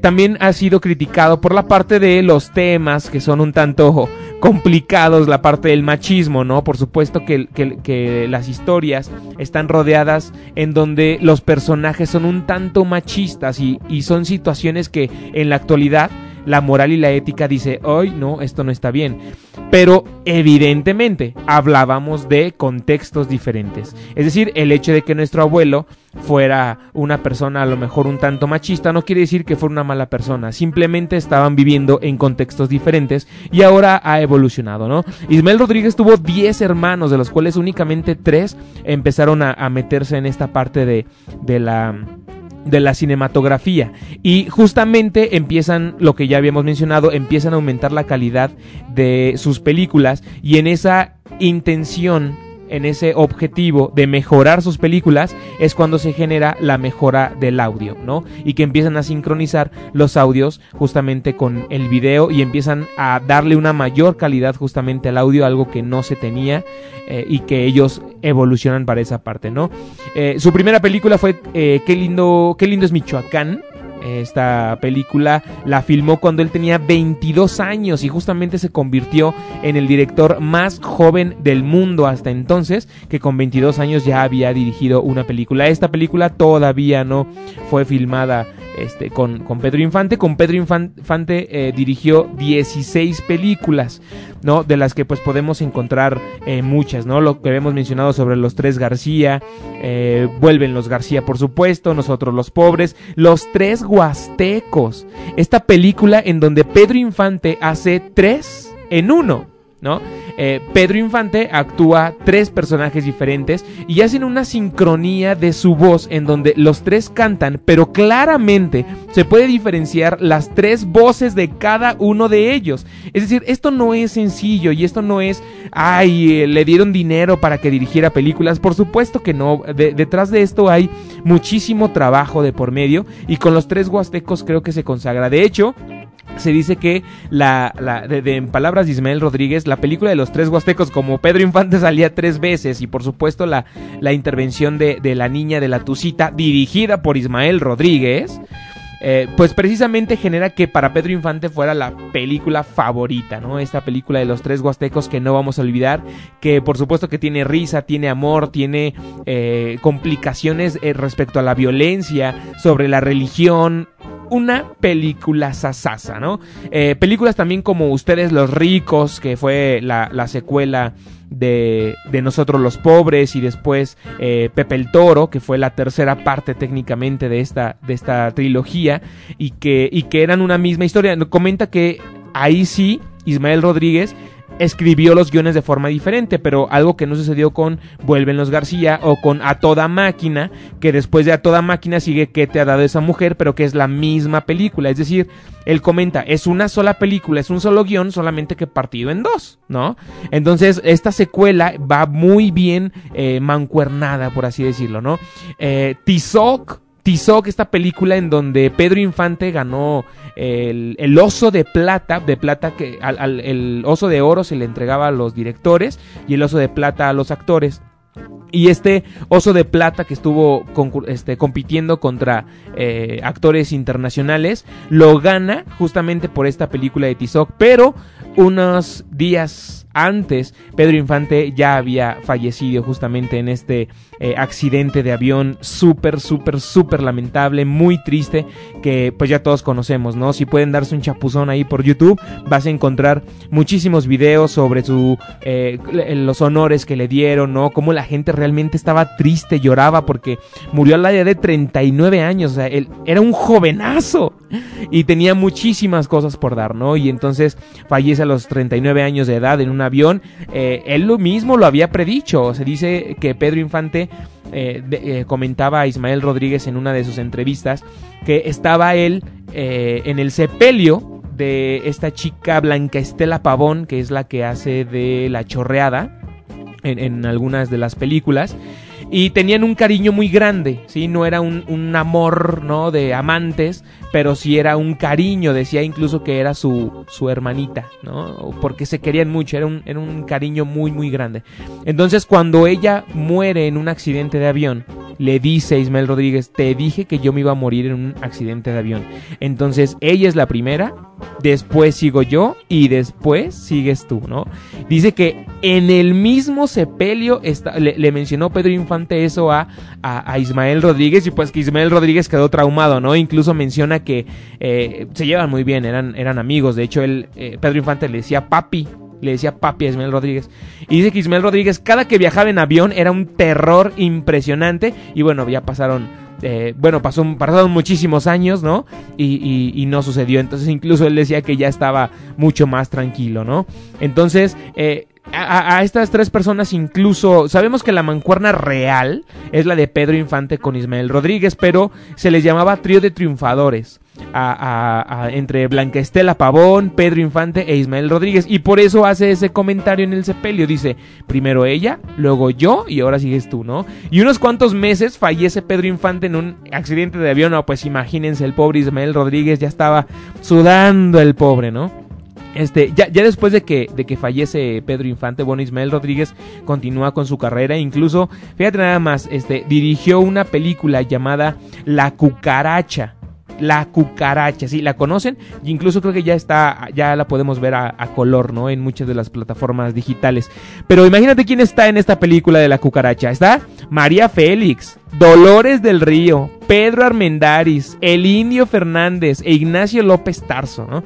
Speaker 2: también ha sido criticado por la parte de los temas que son un tanto complicados la parte del machismo, ¿no? Por supuesto que, que- que las historias están rodeadas en donde los personajes son un tanto machistas y, y son situaciones que en la actualidad la moral y la ética dice, hoy no, esto no está bien. Pero evidentemente hablábamos de contextos diferentes. Es decir, el hecho de que nuestro abuelo fuera una persona a lo mejor un tanto machista no quiere decir que fuera una mala persona. Simplemente estaban viviendo en contextos diferentes y ahora ha evolucionado, ¿no? Ismael Rodríguez tuvo 10 hermanos, de los cuales únicamente 3 empezaron a, a meterse en esta parte de, de la de la cinematografía. Y justamente empiezan lo que ya habíamos mencionado empiezan a aumentar la calidad de sus películas. Y en esa intención en ese objetivo de mejorar sus películas es cuando se genera la mejora del audio, ¿no? Y que empiezan a sincronizar los audios justamente con el video y empiezan a darle una mayor calidad justamente al audio, algo que no se tenía eh, y que ellos evolucionan para esa parte, ¿no? Eh, su primera película fue eh, Qué lindo, qué lindo es Michoacán. Esta película la filmó cuando él tenía 22 años y justamente se convirtió en el director más joven del mundo hasta entonces, que con 22 años ya había dirigido una película. Esta película todavía no fue filmada este, con, con Pedro Infante. Con Pedro Infan- Infante eh, dirigió 16 películas, ¿no? De las que pues podemos encontrar eh, muchas, ¿no? Lo que habíamos mencionado sobre los tres García, eh, vuelven los García por supuesto, nosotros los pobres, los tres Huastecos. Esta película en donde Pedro Infante hace tres en uno. ¿No? Eh, Pedro Infante actúa tres personajes diferentes y hacen una sincronía de su voz en donde los tres cantan, pero claramente se puede diferenciar las tres voces de cada uno de ellos. Es decir, esto no es sencillo y esto no es, ay, eh, le dieron dinero para que dirigiera películas. Por supuesto que no. De- detrás de esto hay muchísimo trabajo de por medio y con los tres huastecos creo que se consagra. De hecho, se dice que la, la- de, en palabras de Ismael Rodríguez, la película de los tres huastecos, como Pedro Infante (laughs) salía tres veces, y por supuesto la, la intervención de, de la niña de la Tucita, dirigida por Ismael Rodríguez, eh, pues precisamente genera que para Pedro Infante fuera la película favorita, ¿no? Esta película de los tres huastecos que no vamos a olvidar, que por supuesto que tiene risa, tiene amor, tiene eh, complicaciones eh, respecto a la violencia, sobre la religión, una película sasasa, ¿no? Eh, películas también como Ustedes los ricos, que fue la, la secuela de, de Nosotros los pobres, y después eh, Pepe el Toro, que fue la tercera parte técnicamente de esta, de esta trilogía, y que, y que eran una misma historia. Comenta que ahí sí, Ismael Rodríguez escribió los guiones de forma diferente, pero algo que no sucedió con Vuelven los García o con A Toda Máquina, que después de A Toda Máquina sigue ¿Qué te ha dado esa mujer? pero que es la misma película, es decir, él comenta, es una sola película, es un solo guion, solamente que partido en dos, ¿no? Entonces, esta secuela va muy bien eh, mancuernada, por así decirlo, ¿no? Eh, Tizoc Tizoc, esta película en donde Pedro Infante ganó el, oso de plata, de plata que al, el oso de oro se le entregaba a los directores y el oso de plata a los actores. Y este oso de plata que estuvo este, compitiendo contra eh, actores internacionales lo gana justamente por esta película de Tizoc. Pero unos días antes, Pedro Infante ya había fallecido justamente en este eh, accidente de avión súper, súper, súper lamentable, muy triste, que pues ya todos conocemos, ¿no? Si pueden darse un chapuzón ahí por YouTube, vas a encontrar muchísimos videos sobre su eh, los honores que le dieron, ¿no? Cómo la gente realmente estaba triste, lloraba porque murió a la edad de 39 años, o sea, él era un jovenazo y tenía muchísimas cosas por dar, ¿no? Y entonces fallece a los 39 años de edad en un avión. Eh, él lo mismo lo había predicho. Se dice que Pedro Infante eh, eh, comentaba a Ismael Rodríguez en una de sus entrevistas que estaba él en el sepelio de esta chica Blanca Estela Pavón, que es la que hace de la chorreada en algunas de las películas. Y tenían un cariño muy grande, ¿sí? No era un, un amor, ¿no? De amantes, pero sí era un cariño. Decía incluso que era su, su hermanita, ¿no? Porque se querían mucho, era un, era un cariño muy, muy grande. Entonces, cuando ella muere en un accidente de avión, le dice a Ismael Rodríguez, te dije que yo me iba a morir en un accidente de avión. Entonces, ella es la primera después sigo yo y después sigues tú, ¿no? Dice que en el mismo sepelio está, le, le mencionó Pedro Infante eso a, a, Ismael Rodríguez y pues que Ismael Rodríguez quedó traumado, ¿no? Incluso menciona que eh, se llevan muy bien, eran, eran amigos, de hecho él, eh, Pedro Infante le decía papi le decía papi a Ismael Rodríguez. Y dice que Ismael Rodríguez cada que viajaba en avión era un terror impresionante. Y bueno, ya pasaron, eh, bueno, pasó, pasaron muchísimos años, ¿no? Y, y- no sucedió. Entonces incluso él decía que ya estaba mucho más tranquilo, ¿no? Entonces, eh, a estas tres personas incluso sabemos que la mancuerna real es la de Pedro Infante con Ismael Rodríguez, pero se les llamaba trío de triunfadores. Entre Blanca Estela Pavón, Pedro Infante e Ismael Rodríguez. Y por eso hace ese comentario en el sepelio. Dice, primero ella, luego yo y ahora sigues tú, ¿no? Y unos cuantos meses fallece Pedro Infante en un accidente de avión. No, pues imagínense, el pobre Ismael Rodríguez ya estaba sudando el pobre, ¿no? Este, ya, ya después de que, de que fallece Pedro Infante, bueno, Ismael Rodríguez continúa con su carrera, incluso, fíjate nada más, este, dirigió una película llamada La Cucaracha. La cucaracha, sí, la conocen y incluso creo que ya está, ya la podemos ver a, color, ¿no? En muchas de las plataformas digitales. Pero imagínate quién está en esta película de la cucaracha. Está María Félix, Dolores del Río, Pedro Armendáriz, El Indio Fernández e Ignacio López Tarso, ¿no?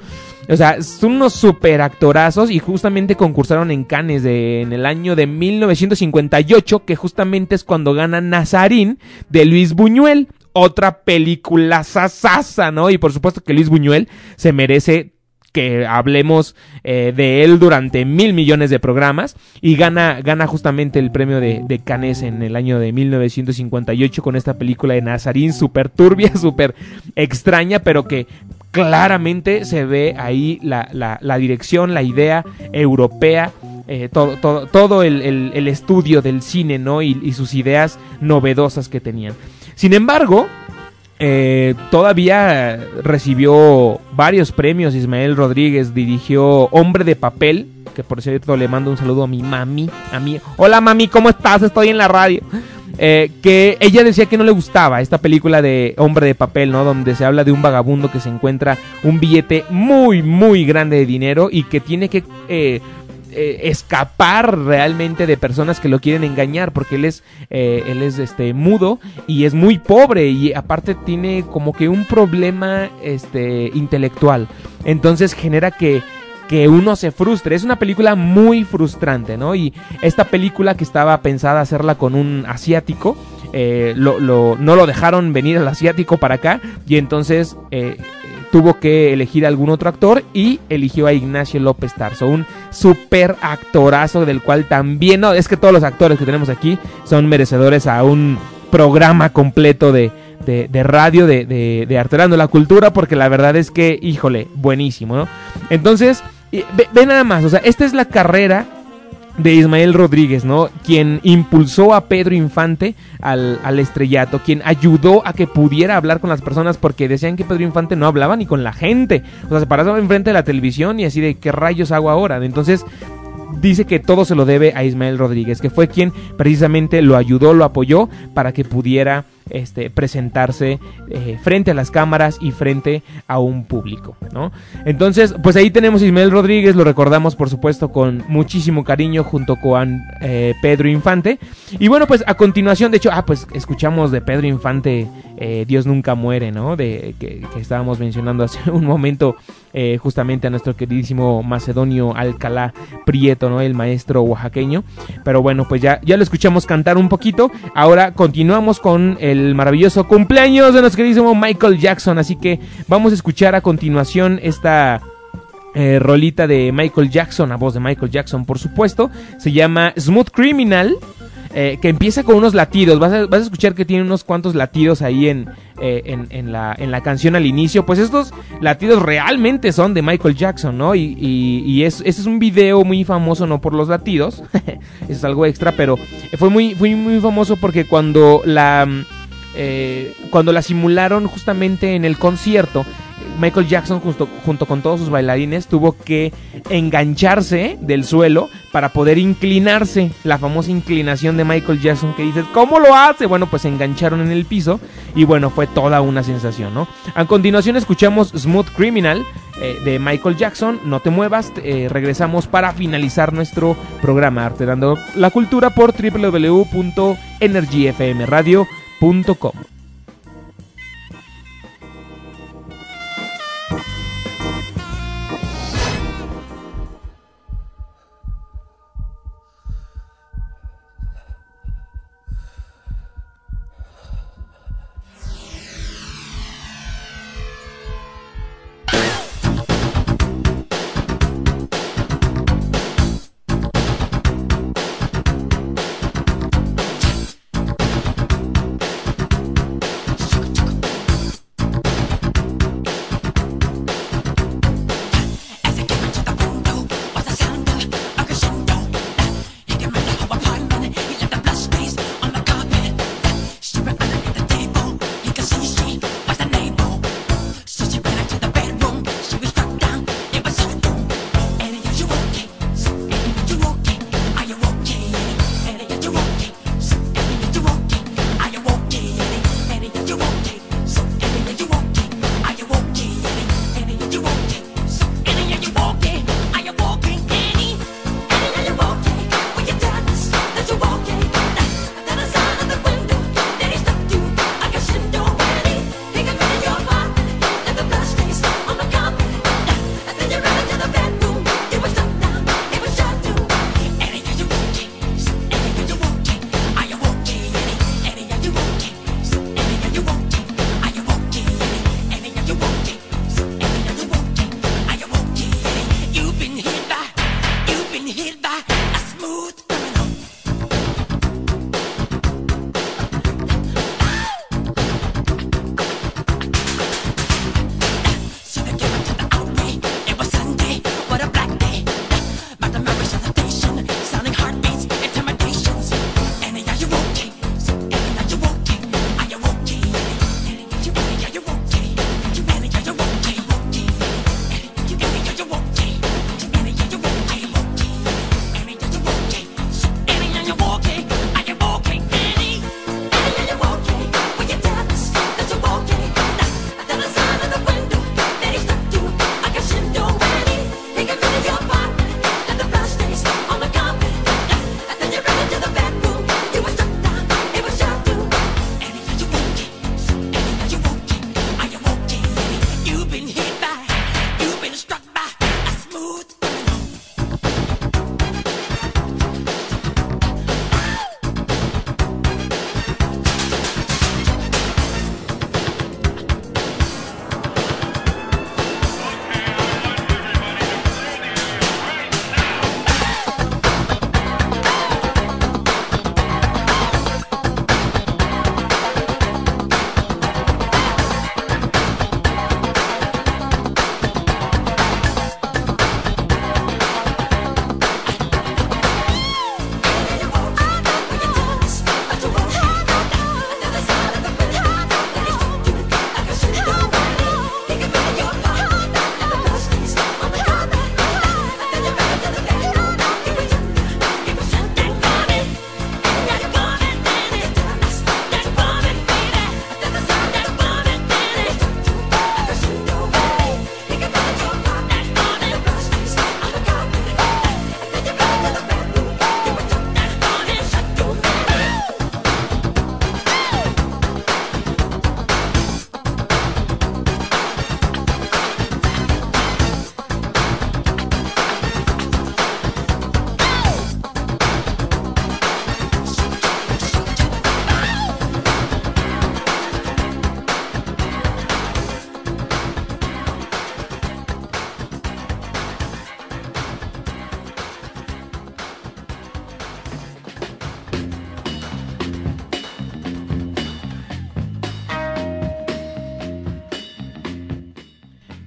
Speaker 2: O sea, son unos super actorazos y justamente concursaron en Cannes de, en el año de 1958, que justamente es cuando gana Nazarín de Luis Buñuel. Otra película sasasa, ¿no? Y por supuesto que Luis Buñuel se merece que hablemos eh, de él durante mil millones de programas y gana, gana justamente el premio de, de Cannes en el año de 1958 con esta película de Nazarín súper turbia, súper (laughs) extraña, pero que claramente se ve ahí la, la- la dirección, la idea europea, eh, todo, todo, todo el, el- el estudio del cine, ¿no? Y, y sus ideas novedosas que tenían. Sin embargo, eh, todavía recibió varios premios. Ismael Rodríguez dirigió Hombre de Papel, que por cierto le mando un saludo a mi mami, a mí. Hola mami, ¿cómo estás? Estoy en la radio. Eh, que ella decía que no le gustaba esta película de Hombre de Papel, ¿no? Donde se habla de un vagabundo que se encuentra un billete muy, muy grande de dinero y que tiene que eh, eh, escapar realmente de personas que lo quieren engañar porque él es eh, él es este mudo y es muy pobre y aparte tiene como que un problema este intelectual entonces genera que que uno se frustre. Es una película muy frustrante, ¿no? Y esta película que estaba pensada hacerla con un asiático, eh, lo, lo- no lo dejaron venir al asiático para acá y entonces eh, tuvo que elegir algún otro actor y eligió a Ignacio López Tarso, un super actorazo del cual también, no, es que todos los actores que tenemos aquí son merecedores a un programa completo de, de, de radio de, de, de la Cultura, porque la verdad es que, híjole, buenísimo, ¿no? Entonces, ve nada más, o sea, esta es la carrera de Ismael Rodríguez, ¿no? Quien impulsó a Pedro Infante al, al estrellato, quien ayudó a que pudiera hablar con las personas porque decían que Pedro Infante no hablaba ni con la gente. O sea, se paraba enfrente de la televisión y así de qué rayos hago ahora. Entonces, dice que todo se lo debe a Ismael Rodríguez, que fue quien precisamente lo ayudó, lo apoyó para que pudiera este, presentarse eh, frente a las cámaras y frente a un público, ¿no? Entonces, pues ahí tenemos a Ismael Rodríguez, lo recordamos por supuesto con muchísimo cariño junto con eh, Pedro Infante. Y bueno, pues a continuación, de hecho, ah, pues escuchamos de Pedro Infante eh, Dios nunca muere, ¿no? De que, estábamos mencionando hace (laughs) un momento justamente a nuestro queridísimo Macedonio Alcalá Prieto, ¿no? El maestro oaxaqueño. Pero bueno, pues ya, ya lo escuchamos cantar un poquito. Ahora continuamos con maravilloso cumpleaños de nuestro queridísimo Michael Jackson. Así que vamos a escuchar a continuación esta eh, rolita de Michael Jackson, a voz de Michael Jackson, por supuesto. Se llama Smooth Criminal. eh, que empieza con unos latidos. Vas a, vas a escuchar que tiene unos cuantos latidos ahí en, eh, en, en la, en la canción al inicio. Pues estos latidos realmente son de Michael Jackson, ¿no? Y, y, y es, ese es un video muy famoso, no por los latidos. (laughs) Eso es algo extra, pero fue muy, fue muy famoso porque cuando la. Eh, cuando la simularon justamente en el concierto, Michael Jackson junto, con todos sus bailarines tuvo que engancharse del suelo para poder inclinarse, la famosa inclinación de Michael Jackson que dices, ¿cómo lo hace? Bueno, pues se engancharon en el piso y bueno, fue toda una sensación, ¿no? A continuación escuchamos Smooth Criminal eh, de Michael Jackson, no te muevas, eh, regresamos para finalizar nuestro programa Arte dando la Cultura por www.energyfmradio.com
Speaker 5: www.radiomaría.com.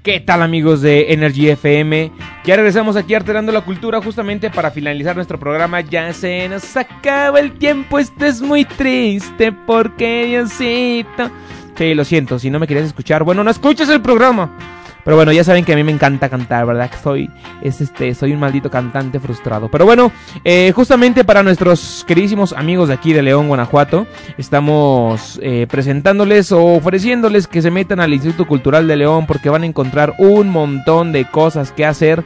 Speaker 2: ¿Qué tal amigos de Energy FM? Ya regresamos aquí Arterando la Cultura justamente para finalizar nuestro programa. Ya se nos acaba el tiempo, esto es muy triste porque Diosito... Sí, lo siento, si no me querías escuchar, bueno, no escuches el programa. Pero bueno, ya saben que a mí me encanta cantar, ¿verdad? Que soy es este, soy un maldito cantante frustrado. Pero bueno, eh, justamente para nuestros queridísimos amigos de aquí de León, Guanajuato, estamos eh, presentándoles o ofreciéndoles que se metan al Instituto Cultural de León porque van a encontrar un montón de cosas que hacer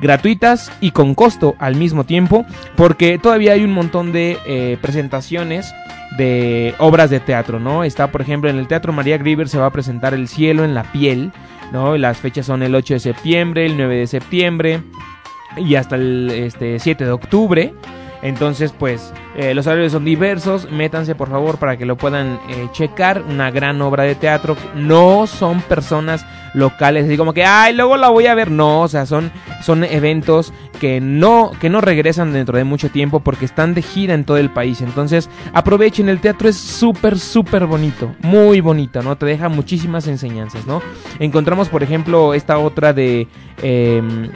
Speaker 2: gratuitas y con costo al mismo tiempo, porque todavía hay un montón de eh, presentaciones de obras de teatro, ¿no? Está, por ejemplo, en el Teatro María Grieber se va a presentar El cielo en la piel, ¿no? Las fechas son el 8 de septiembre, el 9 de septiembre y hasta el este, 7 de octubre. Entonces, pues, eh, los horarios son diversos. Métanse, por favor, para que lo puedan eh, checar. Una gran obra de teatro. No son personas locales, así como que, ay, luego la voy a ver. No, o sea, son, son eventos que no, que no regresan dentro de mucho tiempo porque están de gira en todo el país. Entonces, aprovechen, el teatro es súper, súper bonito, muy bonito, ¿no? Te deja muchísimas enseñanzas, ¿no? Encontramos, por ejemplo, esta otra de... Em,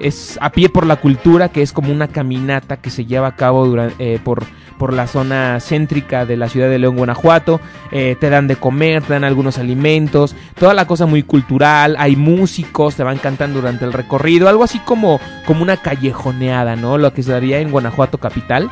Speaker 2: es a pie por la cultura, que es como una caminata que se lleva a cabo durante, por por la zona céntrica de la ciudad de León, Guanajuato. Eh, te dan de comer, te dan algunos alimentos, toda la cosa muy cultural. Hay músicos, te van cantando durante el recorrido, algo así como, como una callejoneada, ¿no? Lo que se daría en Guanajuato capital.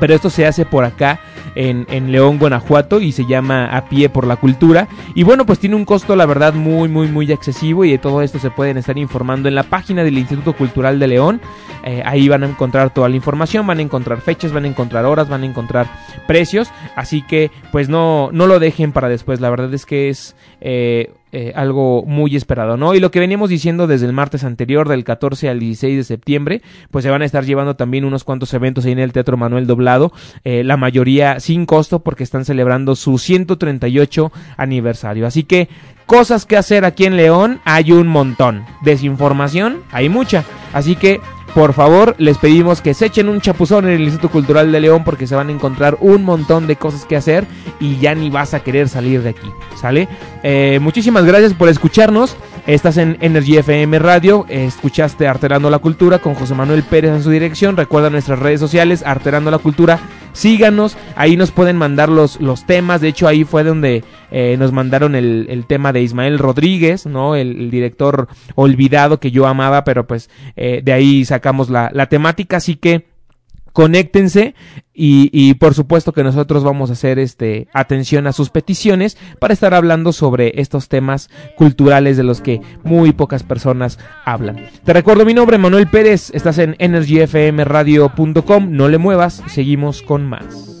Speaker 2: Pero esto se hace por acá en, en, León, Guanajuato y se llama A Pie por la Cultura. Y bueno, pues tiene un costo, la verdad, muy, muy, muy excesivo y de todo esto se pueden estar informando en la página del Instituto Cultural de León. Eh, ahí van a encontrar toda la información, van a encontrar fechas, van a encontrar horas, van a encontrar precios. Así que pues no, no lo dejen para después. La verdad es que es... Eh, eh, algo muy esperado, ¿no? Y lo que veníamos diciendo desde el martes anterior, del 14 al 16 de septiembre, pues se van a estar llevando también unos cuantos eventos ahí en el Teatro Manuel Doblado, eh, la mayoría sin costo porque están celebrando su 138 aniversario. Así que cosas que hacer aquí en León hay un montón, desinformación hay mucha, así que por favor, les pedimos que se echen un chapuzón en el Instituto Cultural de León porque se van a encontrar un montón de cosas que hacer y ya ni vas a querer salir de aquí, ¿sale? Eh, muchísimas gracias por escucharnos. Estás en Energy FM Radio, escuchaste Arterando la Cultura con José Manuel Pérez en su dirección. Recuerda nuestras redes sociales, Arterando la Cultura. Síganos, ahí nos pueden mandar los, los temas. De hecho, ahí fue donde eh, nos mandaron el, el, tema de Ismael Rodríguez, ¿no? El, director olvidado que yo amaba, pero pues eh, de ahí sacamos la, la temática. Así que conéctense y, y, por supuesto que nosotros vamos a hacer este atención a sus peticiones para estar hablando sobre estos temas culturales de los que muy pocas personas hablan. Te recuerdo mi nombre, Manuel Pérez, estás en energyfmradio.com, no le muevas, seguimos con más.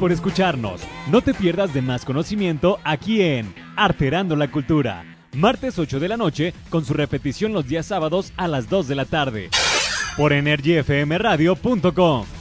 Speaker 6: Por escucharnos. No te pierdas de más conocimiento aquí en Arterando la Cultura. Martes 8 de la noche con su repetición los días sábados a las 2 de la tarde. Por energyfmradio.com.